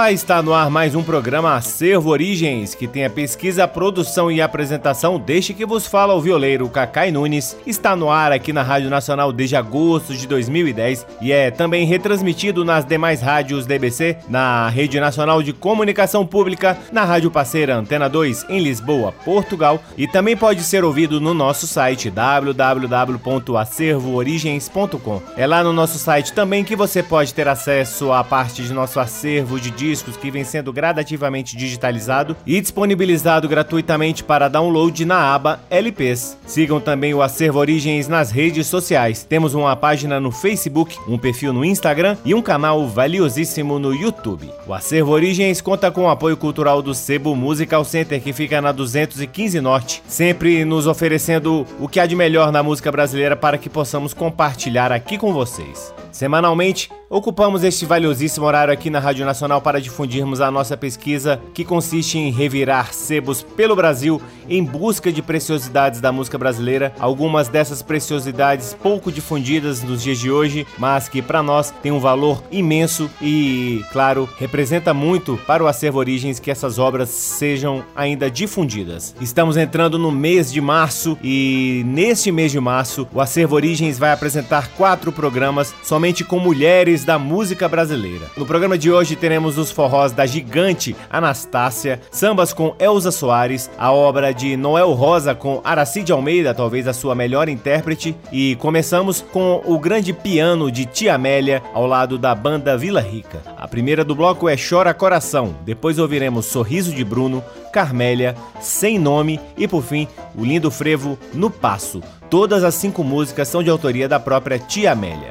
Olá, está no ar mais um programa Acervo Origens, que tem a pesquisa, a produção e a apresentação deste que vos fala o violeiro Cacai Nunes. Está no ar aqui na Rádio Nacional desde agosto de 2010 e é também retransmitido nas demais rádios DBC, na Rede Nacional de Comunicação Pública, na Rádio Parceira Antena 2 em Lisboa, Portugal e também pode ser ouvido no nosso site www.acervoorigens.com. É lá no nosso site também que você pode ter acesso à parte de nosso acervo de discos que vem sendo gradativamente digitalizado e disponibilizado gratuitamente para download na aba LPs. Sigam também o Acervo Origens nas redes sociais. Temos uma página no Facebook, um perfil no Instagram e um canal valiosíssimo no YouTube. O Acervo Origens conta com o apoio cultural do Sebo Musical Center, que fica na 215 Norte, sempre nos oferecendo o que há de melhor na música brasileira para que possamos compartilhar aqui com vocês. Semanalmente, ocupamos este valiosíssimo horário aqui na Rádio Nacional para difundirmos a nossa pesquisa, que consiste em revirar sebos pelo Brasil em busca de preciosidades da música brasileira, algumas dessas preciosidades pouco difundidas nos dias de hoje, mas que para nós tem um valor imenso e, claro, representa muito para o acervo Origens que essas obras sejam ainda difundidas. Estamos entrando no mês de março e neste mês de março o acervo Origens vai apresentar quatro programas somente com mulheres da música brasileira. No programa de hoje teremos os forrós da gigante Anastácia, sambas com Elza Soares, a obra de Noel Rosa com Aracide Almeida, talvez a sua melhor intérprete, e começamos com o grande piano de Tia Amélia ao lado da banda Vila Rica. A primeira do bloco é Chora Coração, depois ouviremos Sorriso de Bruno, Carmélia, Sem Nome e por fim o lindo frevo No Passo. Todas as cinco músicas são de autoria da própria Tia Amélia.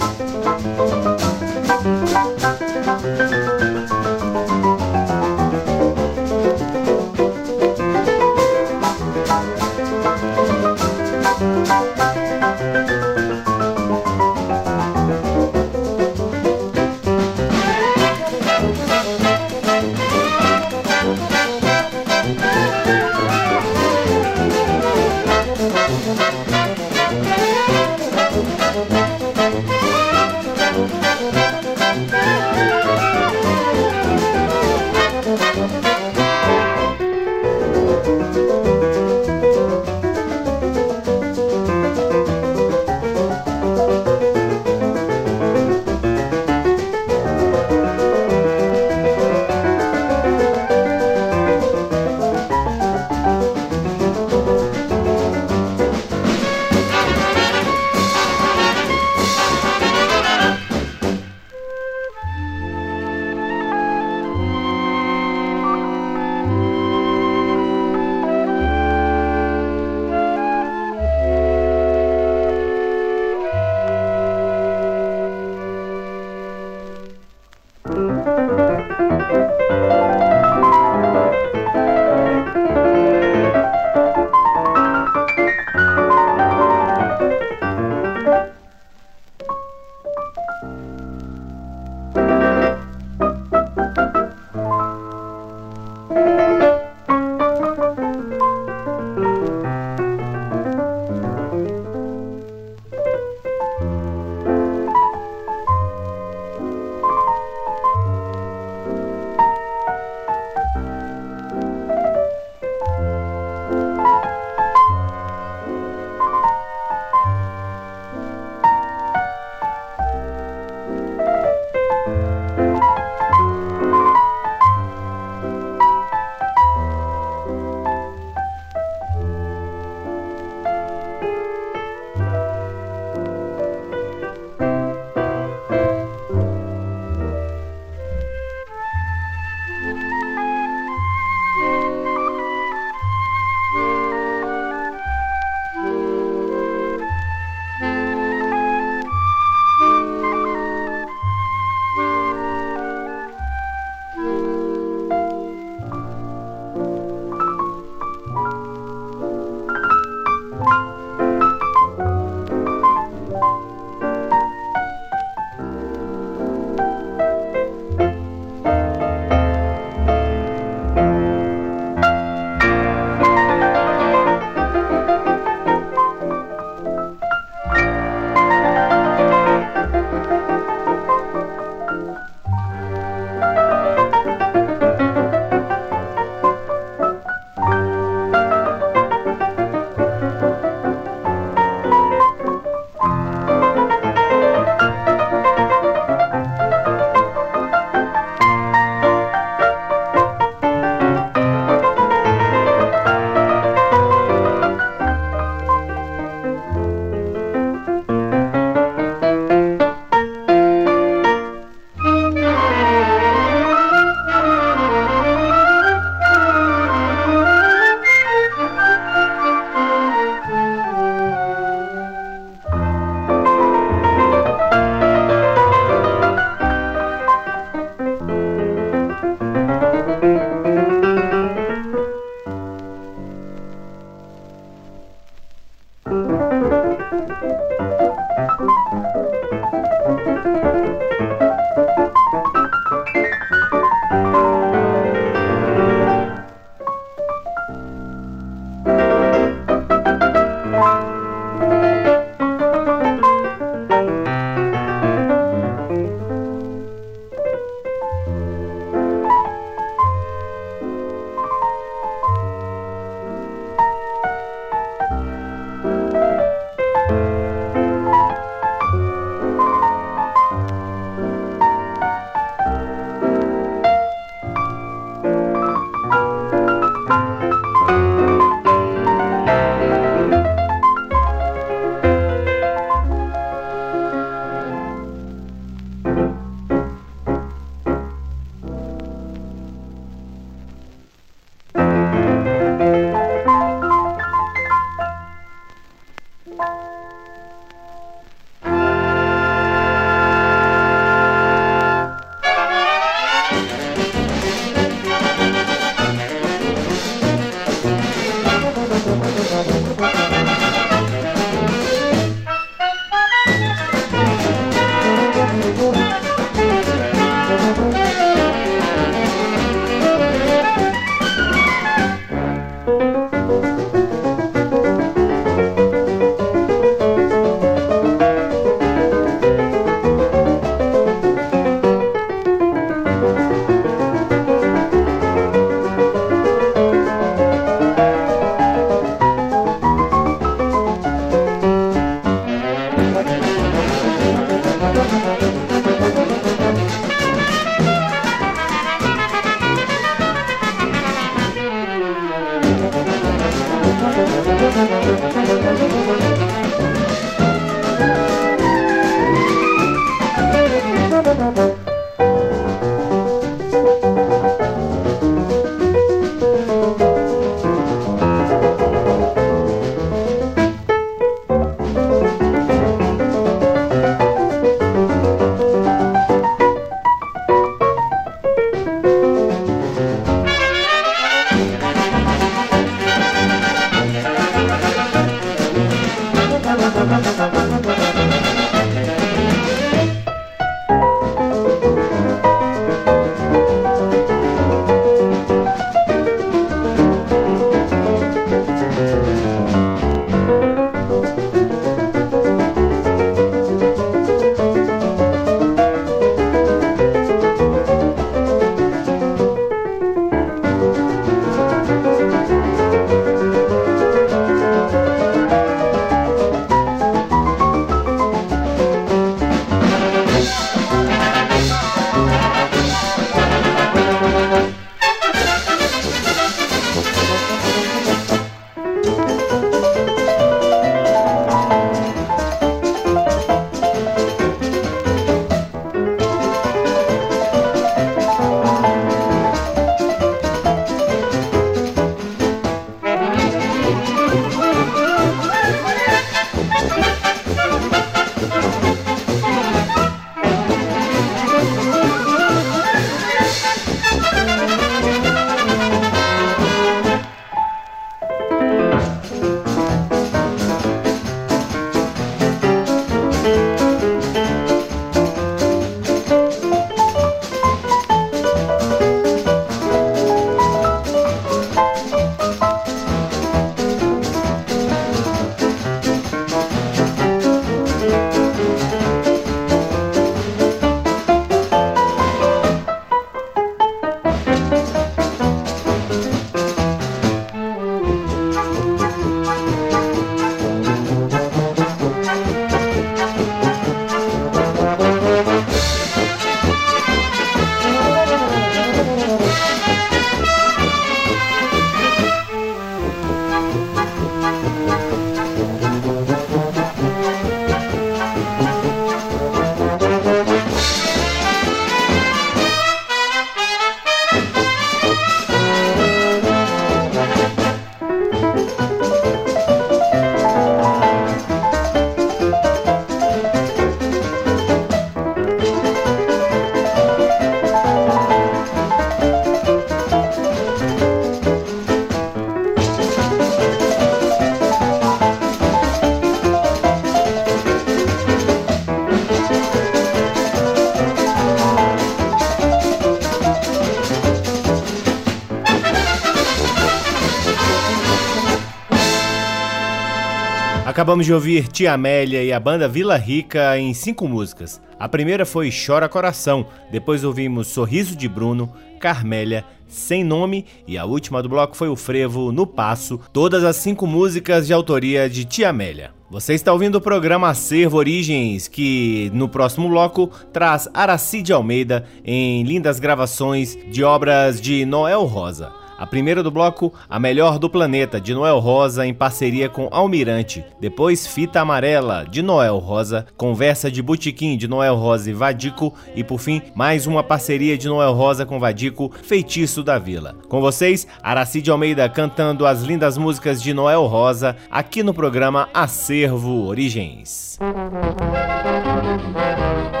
Acabamos de ouvir Tia Amélia e a banda Vila Rica em cinco músicas. A primeira foi Chora Coração, depois ouvimos Sorriso de Bruno, Carmélia, Sem Nome e a última do bloco foi o Frevo No Passo, todas as cinco músicas de autoria de Tia Amélia. Você está ouvindo o programa Acervo Origens, que no próximo bloco traz Aracide Almeida em lindas gravações de obras de Noel Rosa. A primeira do bloco, A Melhor do Planeta, de Noel Rosa, em parceria com Almirante. Depois, Fita Amarela, de Noel Rosa. Conversa de Butiquim, de Noel Rosa e Vadico. E por fim, mais uma parceria de Noel Rosa com Vadico, Feitiço da Vila. Com vocês, Aracide Almeida cantando as lindas músicas de Noel Rosa, aqui no programa Acervo Origens. que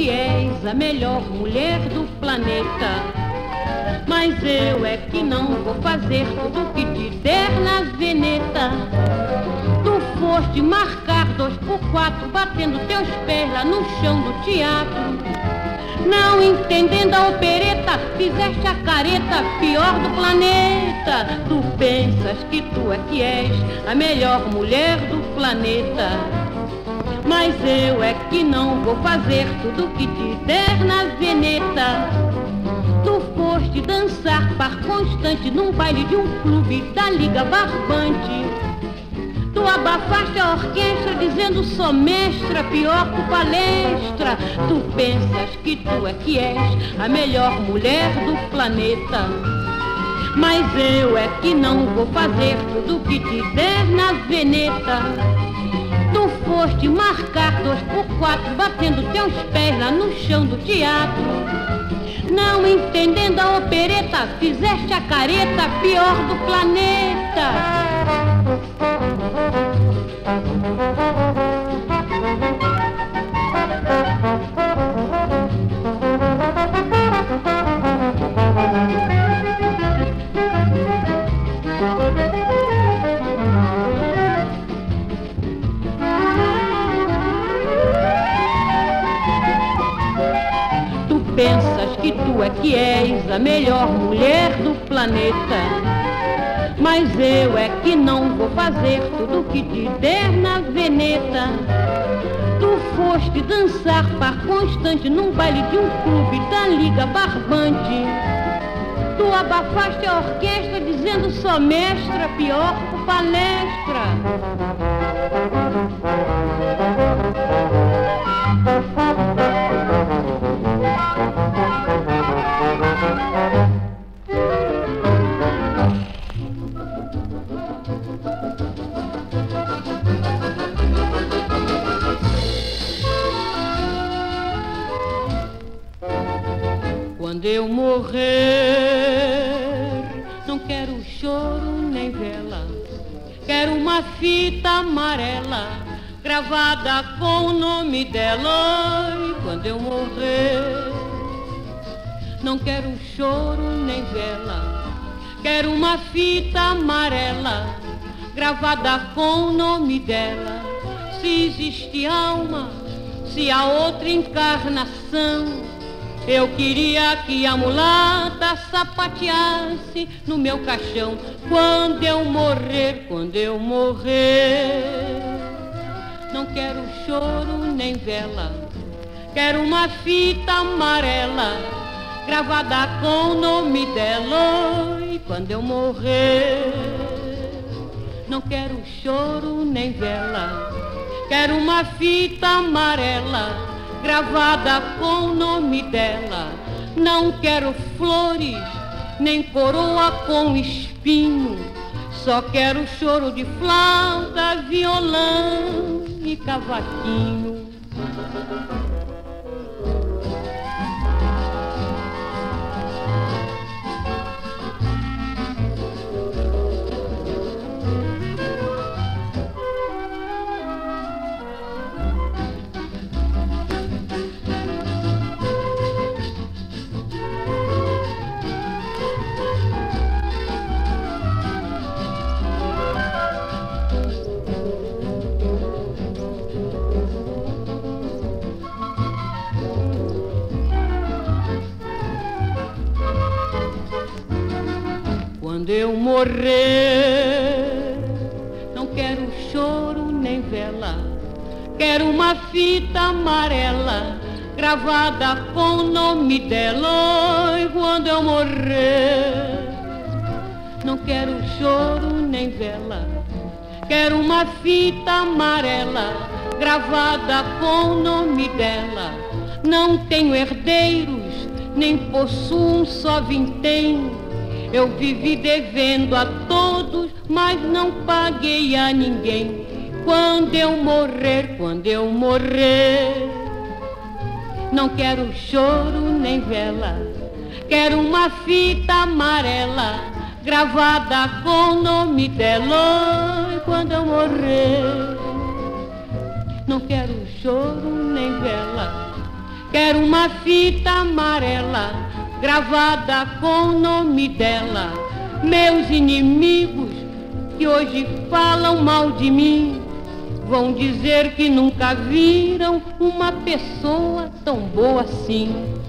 que és a melhor mulher do planeta. Mas eu é que não vou fazer tudo que te der na veneta. Tu foste marcar dois por quatro, batendo teus pés lá no chão do teatro. Não entendendo a opereta, fizeste a careta pior do planeta. Tu pensas que tu é que és a melhor mulher do planeta. Mas eu é que não vou fazer tudo que te der na veneta. Tu foste dançar par constante num baile de um clube da Liga Barbante. Tu abafaste a orquestra dizendo sou mestra, pior que palestra. Tu pensas que tu é que és a melhor mulher do planeta. Mas eu é que não vou fazer tudo que te der na veneta. Tu foste marcar dois por quatro, batendo teus pés lá no chão do teatro. Não entendendo a opereta, fizeste a careta pior do planeta. Que és a melhor mulher do planeta. Mas eu é que não vou fazer tudo que te der na veneta. Tu foste dançar par constante num baile de um clube da Liga Barbante. Tu abafaste a orquestra dizendo só mestra, pior palestra. Gravada com o nome dela. E quando eu morrer, não quero choro nem vela, quero uma fita amarela gravada com o nome dela. Se existe alma, se há outra encarnação eu queria que a mulata sapateasse no meu caixão quando eu morrer, quando eu morrer. Quero choro nem vela, quero uma fita amarela gravada com o nome dela. E quando eu morrer, não quero choro nem vela, quero uma fita amarela gravada com o nome dela. Não quero flores, nem coroa com espinho. Só quero choro de flauta, violão e cavaquinho. Morrer. Não quero choro nem vela, quero uma fita amarela gravada com o nome dela. E quando eu morrer, não quero choro nem vela, quero uma fita amarela gravada com o nome dela. Não tenho herdeiros, nem possuo um só vintém. Eu vivi devendo a todos, mas não paguei a ninguém. Quando eu morrer, quando eu morrer, não quero choro nem vela, quero uma fita amarela gravada com o nome dela. E quando eu morrer, não quero choro nem vela, quero uma fita amarela gravada com o nome dela. Meus inimigos que hoje falam mal de mim vão dizer que nunca viram uma pessoa tão boa assim.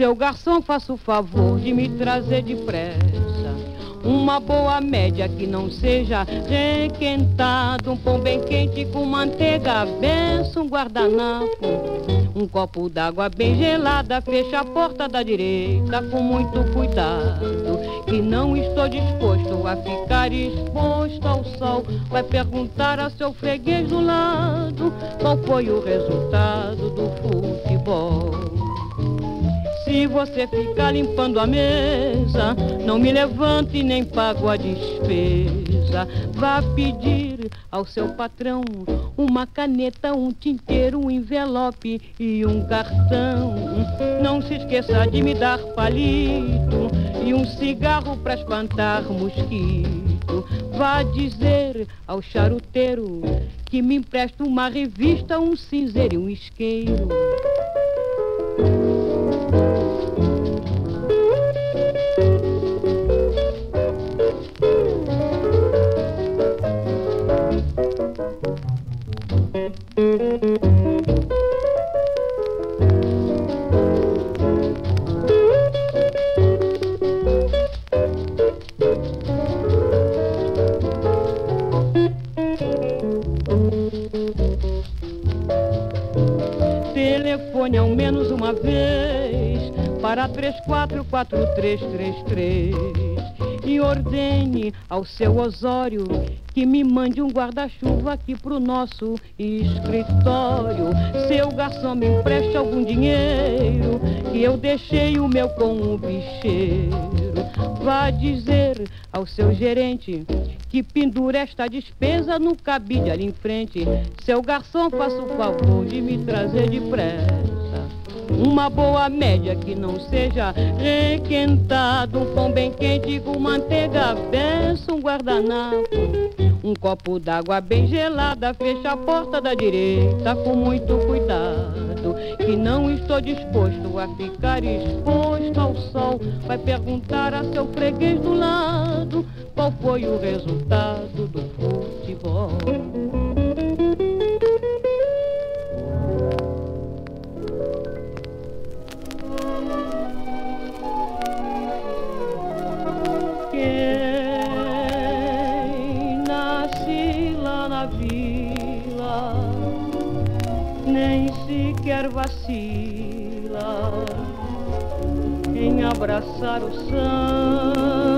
Seu garçom, faça o favor de me trazer depressa uma boa média que não seja requentado, um pão bem quente com manteiga, benção, um guardanapo, um copo d'água bem gelada, fecha a porta da direita com muito cuidado, que não estou disposto a ficar exposto ao sol. Vai perguntar a seu freguês do lado qual foi o resultado do futebol. Se você ficar limpando a mesa, não me levante nem pago a despesa. Vá pedir ao seu patrão uma caneta, um tinteiro, um envelope e um cartão. Não se esqueça de me dar palito e um cigarro para espantar mosquito. Vá dizer ao charuteiro que me empresta uma revista, um cinzeiro e um isqueiro. Para 344333 e ordene ao seu Osório que me mande um guarda-chuva aqui pro nosso escritório. Seu garçom me empreste algum dinheiro, que eu deixei o meu com o bicheiro. Vá dizer ao seu gerente que pendura esta despesa no cabide ali em frente. Seu garçom, faça o favor de me trazer depressa. Uma boa média que não seja requentado, um pão bem quente com manteiga, benção, um guardanapo. Um copo d'água bem gelada, fecha a porta da direita com muito cuidado. Que não estou disposto a ficar exposto ao sol. Vai perguntar a seu freguês do lado qual foi o resultado do futebol. Sequer vacila em abraçar o samba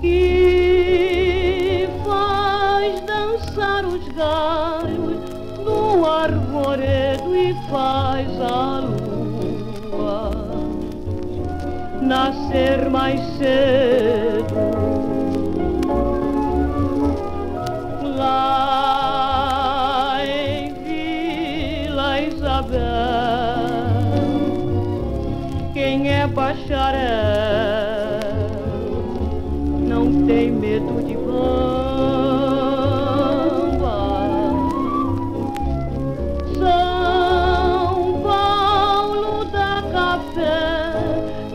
que faz dançar os galhos do arvoredo e faz a lua nascer mais cedo. xarel não tem medo de bomba. São Paulo da café,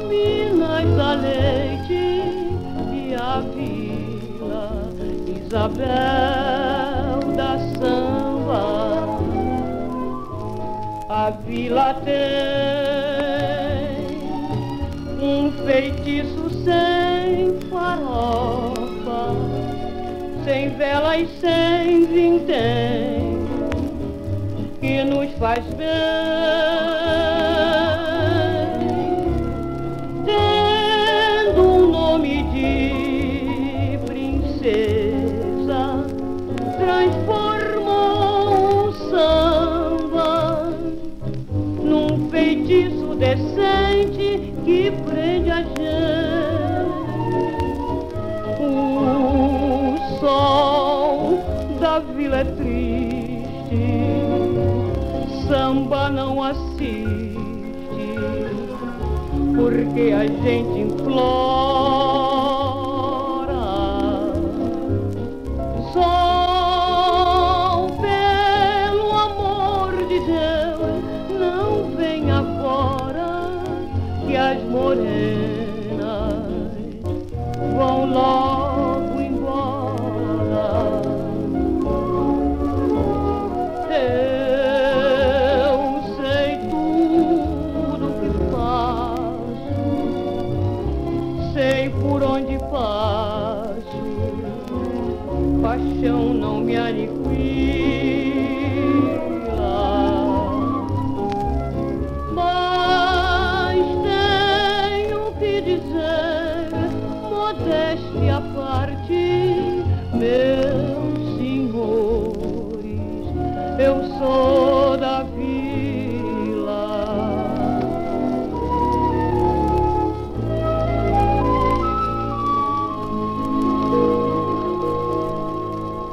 Minas da leite e a Vila Isabel da samba. A Vila tem feitiço sem farofa, sem vela e sem vintém, que nos faz bem. Não assiste, porque a gente implora. modéstia à parte, meu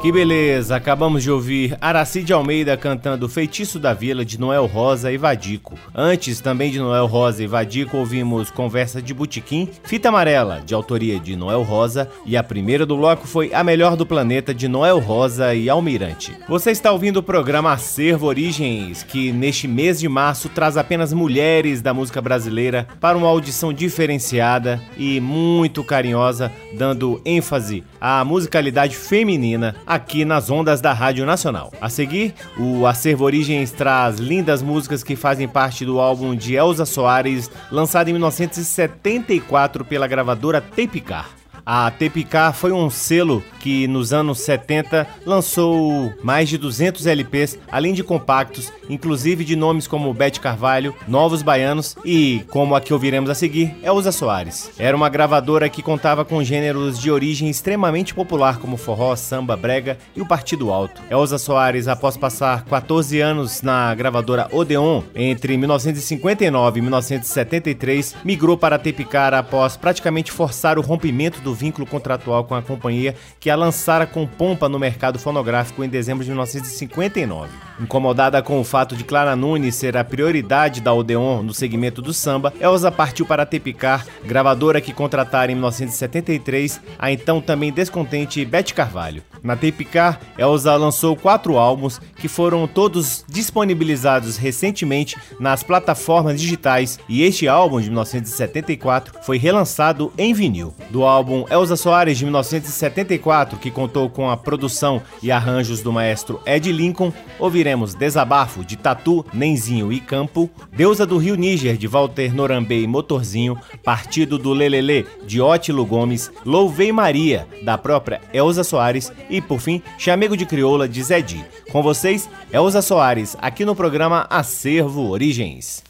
Que beleza! Acabamos de ouvir Aracide Almeida cantando Feitiço da Vila de Noel Rosa e Vadico. Antes, também de Noel Rosa e Vadico, ouvimos Conversa de Butiquim, Fita Amarela, de autoria de Noel Rosa, e a primeira do bloco foi A Melhor do Planeta de Noel Rosa e Almirante. Você está ouvindo o programa Acervo Origens, que neste mês de março traz apenas mulheres da música brasileira para uma audição diferenciada e muito carinhosa, dando ênfase à musicalidade feminina aqui nas ondas da Rádio Nacional. A seguir, o Acervo Origens traz lindas músicas que fazem parte do álbum de Elza Soares, lançado em 1974 pela gravadora Tapecar. A Tepicar foi um selo que nos anos 70 lançou mais de 200 LPs, além de compactos, inclusive de nomes como Bete Carvalho, Novos Baianos e, como a que ouviremos a seguir, Elza Soares. Era uma gravadora que contava com gêneros de origem extremamente popular como forró, samba, brega e o partido alto. Elza Soares, após passar 14 anos na gravadora Odeon entre 1959 e 1973, migrou para a Tepicar após praticamente forçar o rompimento do vínculo contratual com a companhia que a lançara com pompa no mercado fonográfico em dezembro de 1959. Incomodada com o fato de Clara Nunes ser a prioridade da Odeon no segmento do samba, Elza partiu para a Tepicar, gravadora que contratara em 1973 a então também descontente Beth Carvalho. Na Tepicar, Elza lançou quatro álbuns que foram todos disponibilizados recentemente nas plataformas digitais e este álbum de 1974 foi relançado em vinil. Do álbum Elza Soares de 1974, que contou com a produção e arranjos do maestro Ed Lincoln, ouviremos Desabafo de Tatu, Nenzinho e Campo, Deusa do Rio Níger de Walter Norambê e Motorzinho, Partido do Lelele de Ótilo Gomes, Louvei Maria da própria Elza Soares e por fim Chamego de Crioula de Zedi. Com vocês, Elza Soares, aqui no programa Acervo Origens.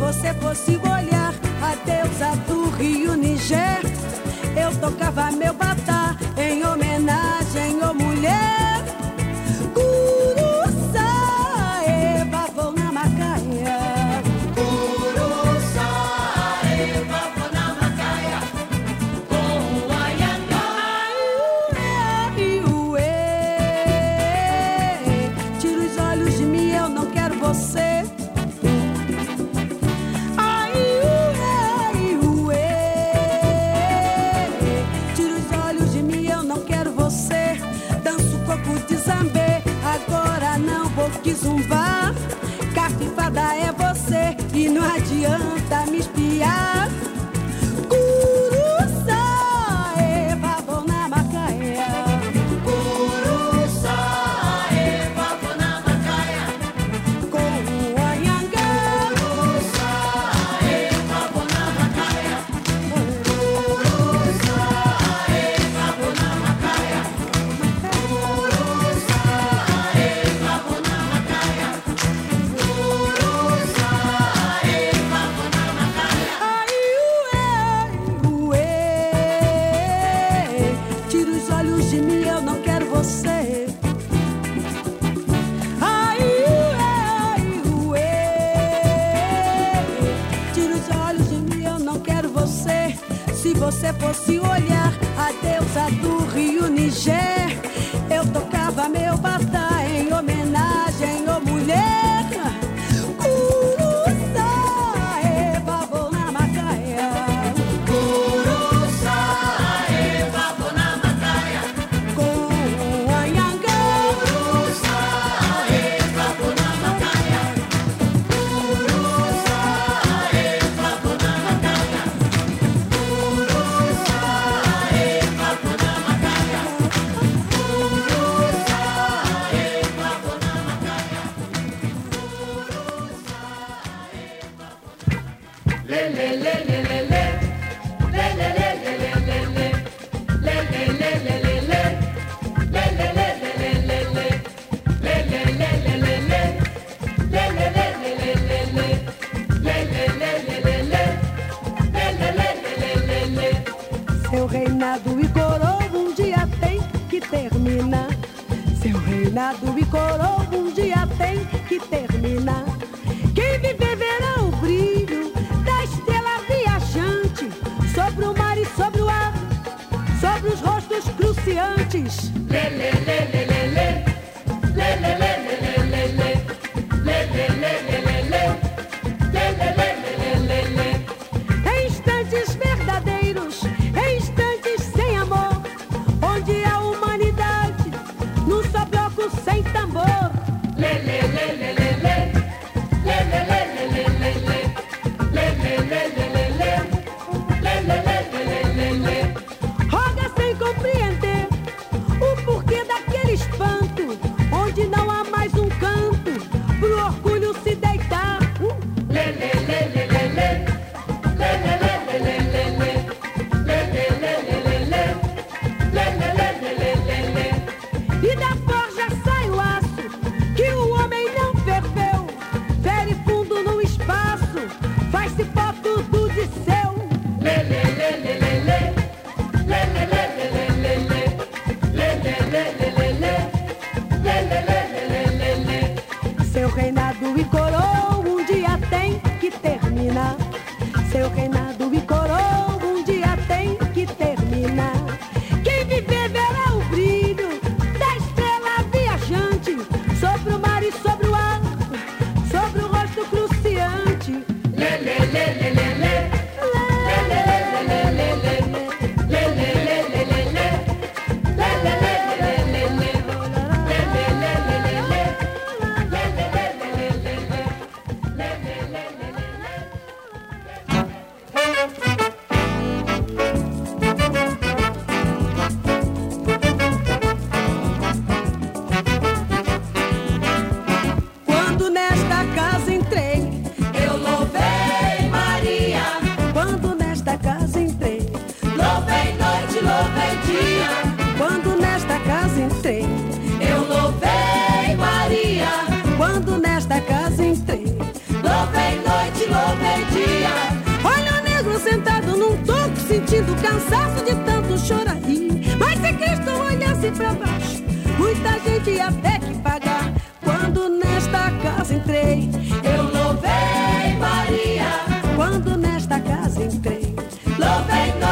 Você fosse olhar a deusa do Rio Niger, eu tocava meu batá em homenagem à mulher.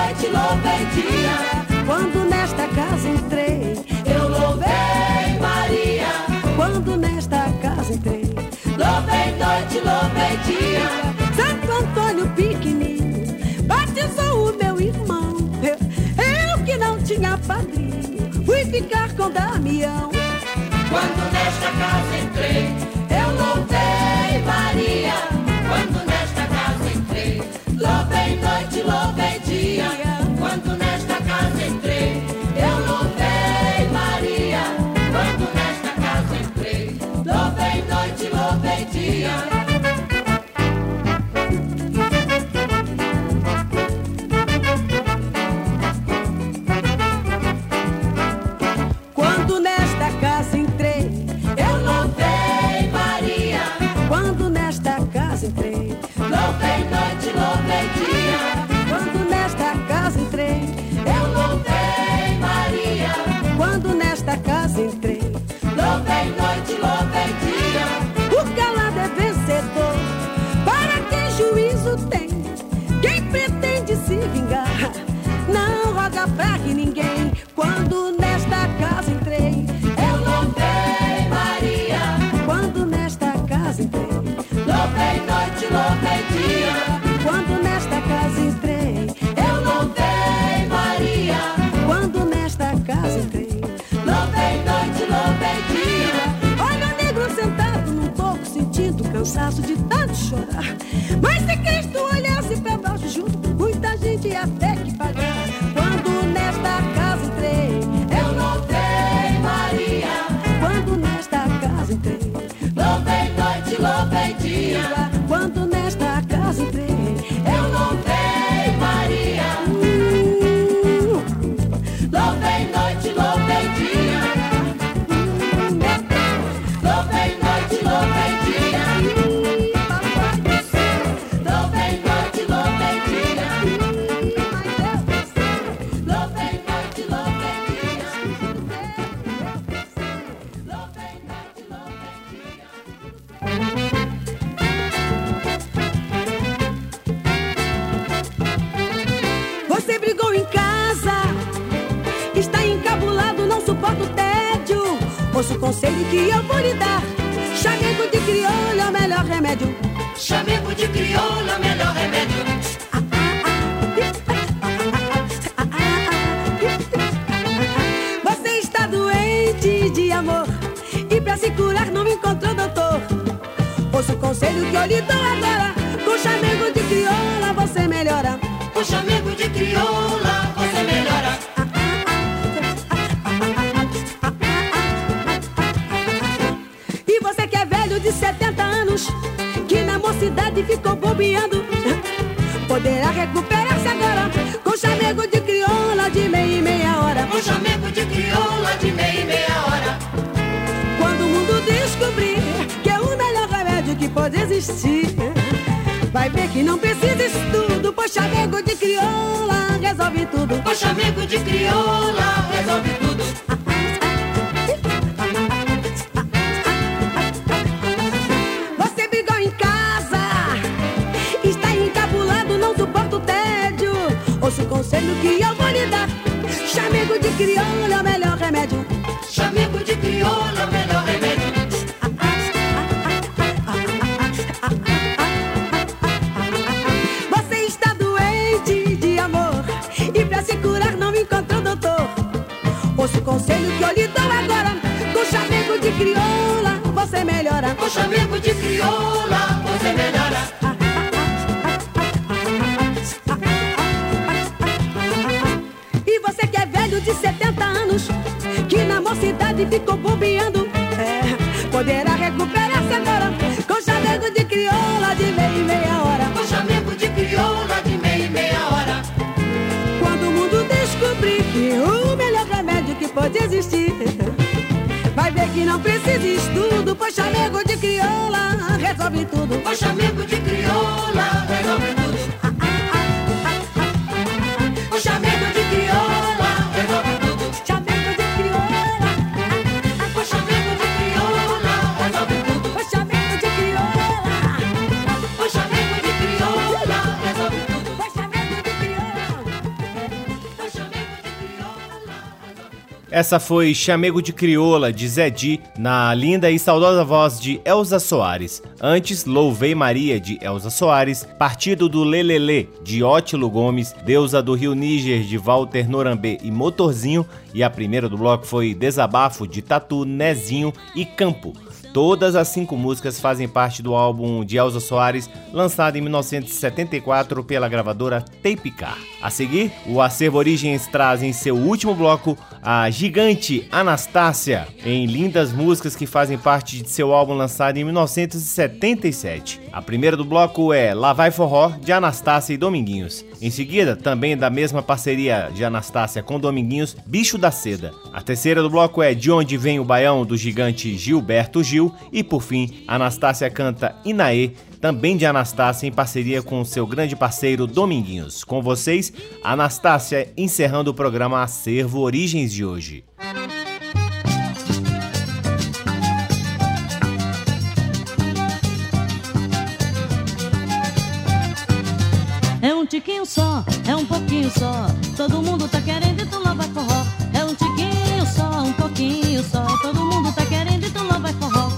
noite louvei dia. Quando nesta casa entrei, eu louvei Maria. Quando nesta casa entrei, louvei noite, louvei dia. Santo Antônio pequenino, batizou o meu irmão. Eu, eu que não tinha padrinho, fui ficar com Damião. Quando nesta casa entrei, eu louvei Maria. joga praga em ninguém. Quando nesta casa entrei, eu não dei Maria. Quando nesta casa entrei, louvei noite, louvei dia. Quando nesta casa entrei, eu não dei Maria. Quando nesta casa entrei, louvei noite, louvei dia. Olha o negro sentado num toco, sentindo o cansaço de tanto chorar. Mas se quem Essa foi Chamego de Crioula, de Zé Di, na linda e saudosa voz de Elza Soares. Antes, Louvei Maria, de Elza Soares, Partido do Lelele, de Ótilo Gomes, Deusa do Rio Níger, de Walter Norambê e Motorzinho, e a primeira do bloco foi Desabafo, de Tatu, Nezinho e Campo. Todas as cinco músicas fazem parte do álbum de Elza Soares, lançado em 1974 pela gravadora Tape Car. A seguir, o Acervo Origens traz em seu último bloco a gigante Anastácia, em lindas músicas que fazem parte de seu álbum lançado em 1977. A primeira do bloco é Lá Vai Forró, de Anastácia e Dominguinhos. Em seguida, também da mesma parceria de Anastácia com Dominguinhos, Bicho da Seda. A terceira do bloco é De Onde Vem o Baião, do gigante Gilberto Gil. E por fim, Anastácia canta Inaê, também de Anastácia, em parceria com seu grande parceiro Dominguinhos. Com vocês, Anastácia, encerrando o programa Acervo Origens de hoje. Tiquinho só, é um pouquinho só. Todo mundo tá querendo, então lá vai forró. É um tiquinho só, um pouquinho só. Todo mundo tá querendo, então lá vai forró.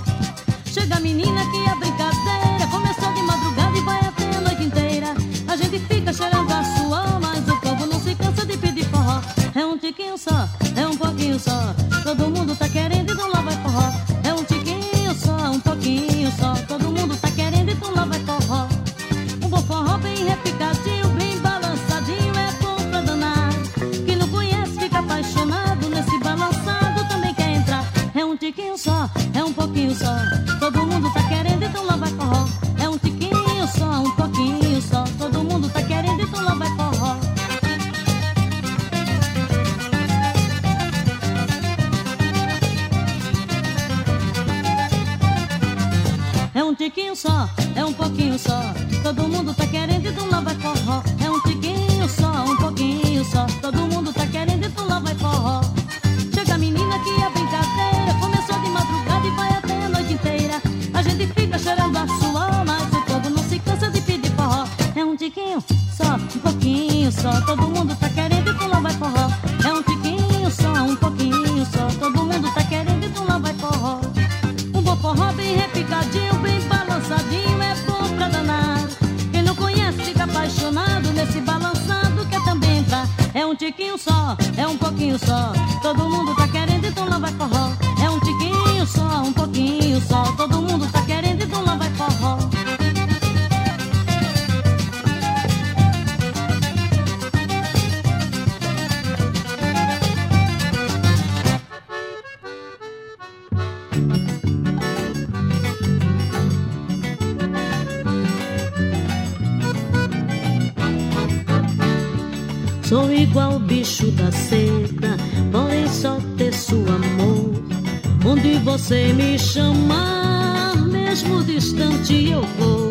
Chega a menina que a brincadeira começou de madrugada e vai até a noite inteira. A gente fica cheirando a sua, mas o povo não se cansa de pedir forró. É um tiquinho só, é um pouquinho só. Todo mundo tá querendo, tiquinho só, é um pouquinho só. Todo mundo tá querendo, então lá vai forró. É um tiquinho só, um pouquinho só. Todo mundo tá querendo, então lá vai forró. É um tiquinho só, é um pouquinho só. Todo mundo tá querendo, então lá vai forró. Só, é um pouquinho só. Distante eu vou.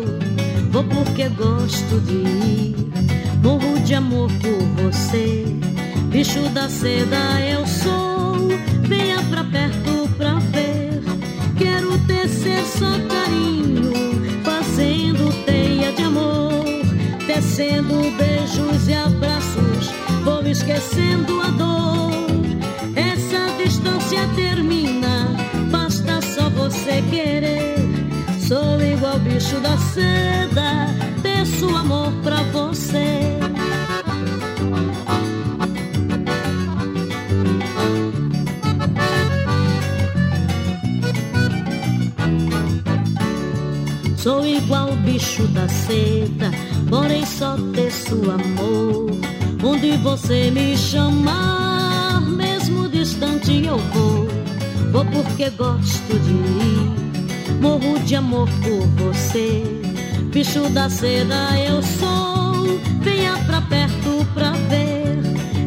Vou porque gosto de ir, morro de amor por você. Bicho da seda igual bicho da seda, peço amor pra você. Sou igual bicho da seda, porém só teço amor. Onde você me chamar, mesmo distante eu vou. Vou porque gosto de ir, morro de amor por você. Bicho da seda eu sou, venha pra perto pra ver.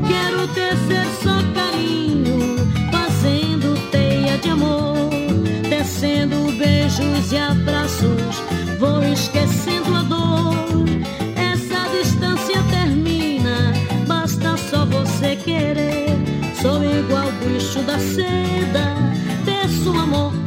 Quero tecer só carinho, fazendo teia de amor tecendo beijos e abraços, vou esquecendo a dor. Essa distância termina, basta só você querer. Sou igual bicho da seda, peço amor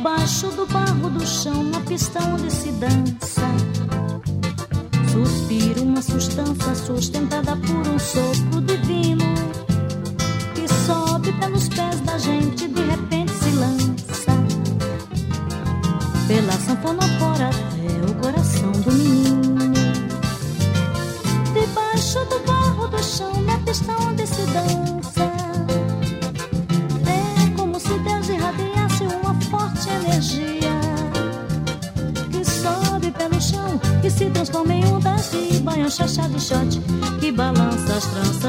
debaixo do barro do chão, na pista onde se dança. Suspiro, uma substância sustentada por um sopro divino que sobe pelos pés da gente, de repente se lança pela sanfona chachado shot que balança as tranças.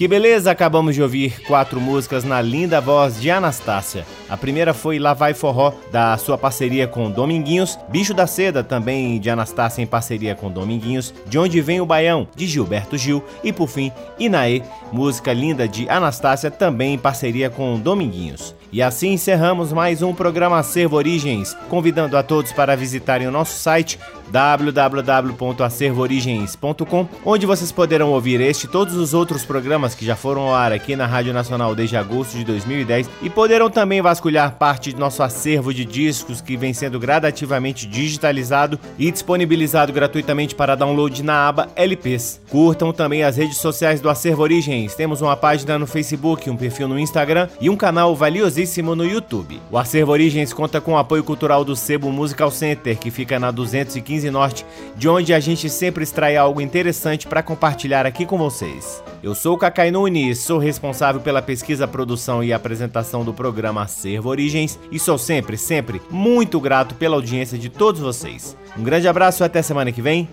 Que beleza! Acabamos de ouvir quatro músicas na linda voz de Anastácia. A primeira foi Lá Vai Forró, da sua parceria com Dominguinhos, Bicho da Seda, também de Anastácia em parceria com Dominguinhos, De Onde Vem o Baião, de Gilberto Gil, e por fim, Inaê, música linda de Anastácia, também em parceria com Dominguinhos. E assim encerramos mais um programa Acervo Origens, convidando a todos para visitarem o nosso site www.acervoorigens.com, onde vocês poderão ouvir este e todos os outros programas que já foram ao ar aqui na Rádio Nacional desde agosto de 2010 e poderão também vasculhar parte de nosso acervo de discos que vem sendo gradativamente digitalizado e disponibilizado gratuitamente para download na aba LPs. Curtam também as redes sociais do Acervo Origens. Temos uma página no Facebook, um perfil no Instagram e um canal valiosíssimo no YouTube. O Acervo Origens conta com o apoio cultural do Sebo Musical Center, que fica na 215 15 Norte, de onde a gente sempre extrai algo interessante para compartilhar aqui com vocês. Eu sou o Cacai Nunes, sou responsável pela pesquisa, produção e apresentação do programa Acervo Origens e sou sempre, sempre muito grato pela audiência de todos vocês. Um grande abraço e até semana que vem.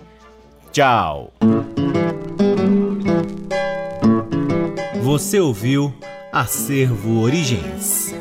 Tchau! Você ouviu Acervo Origens.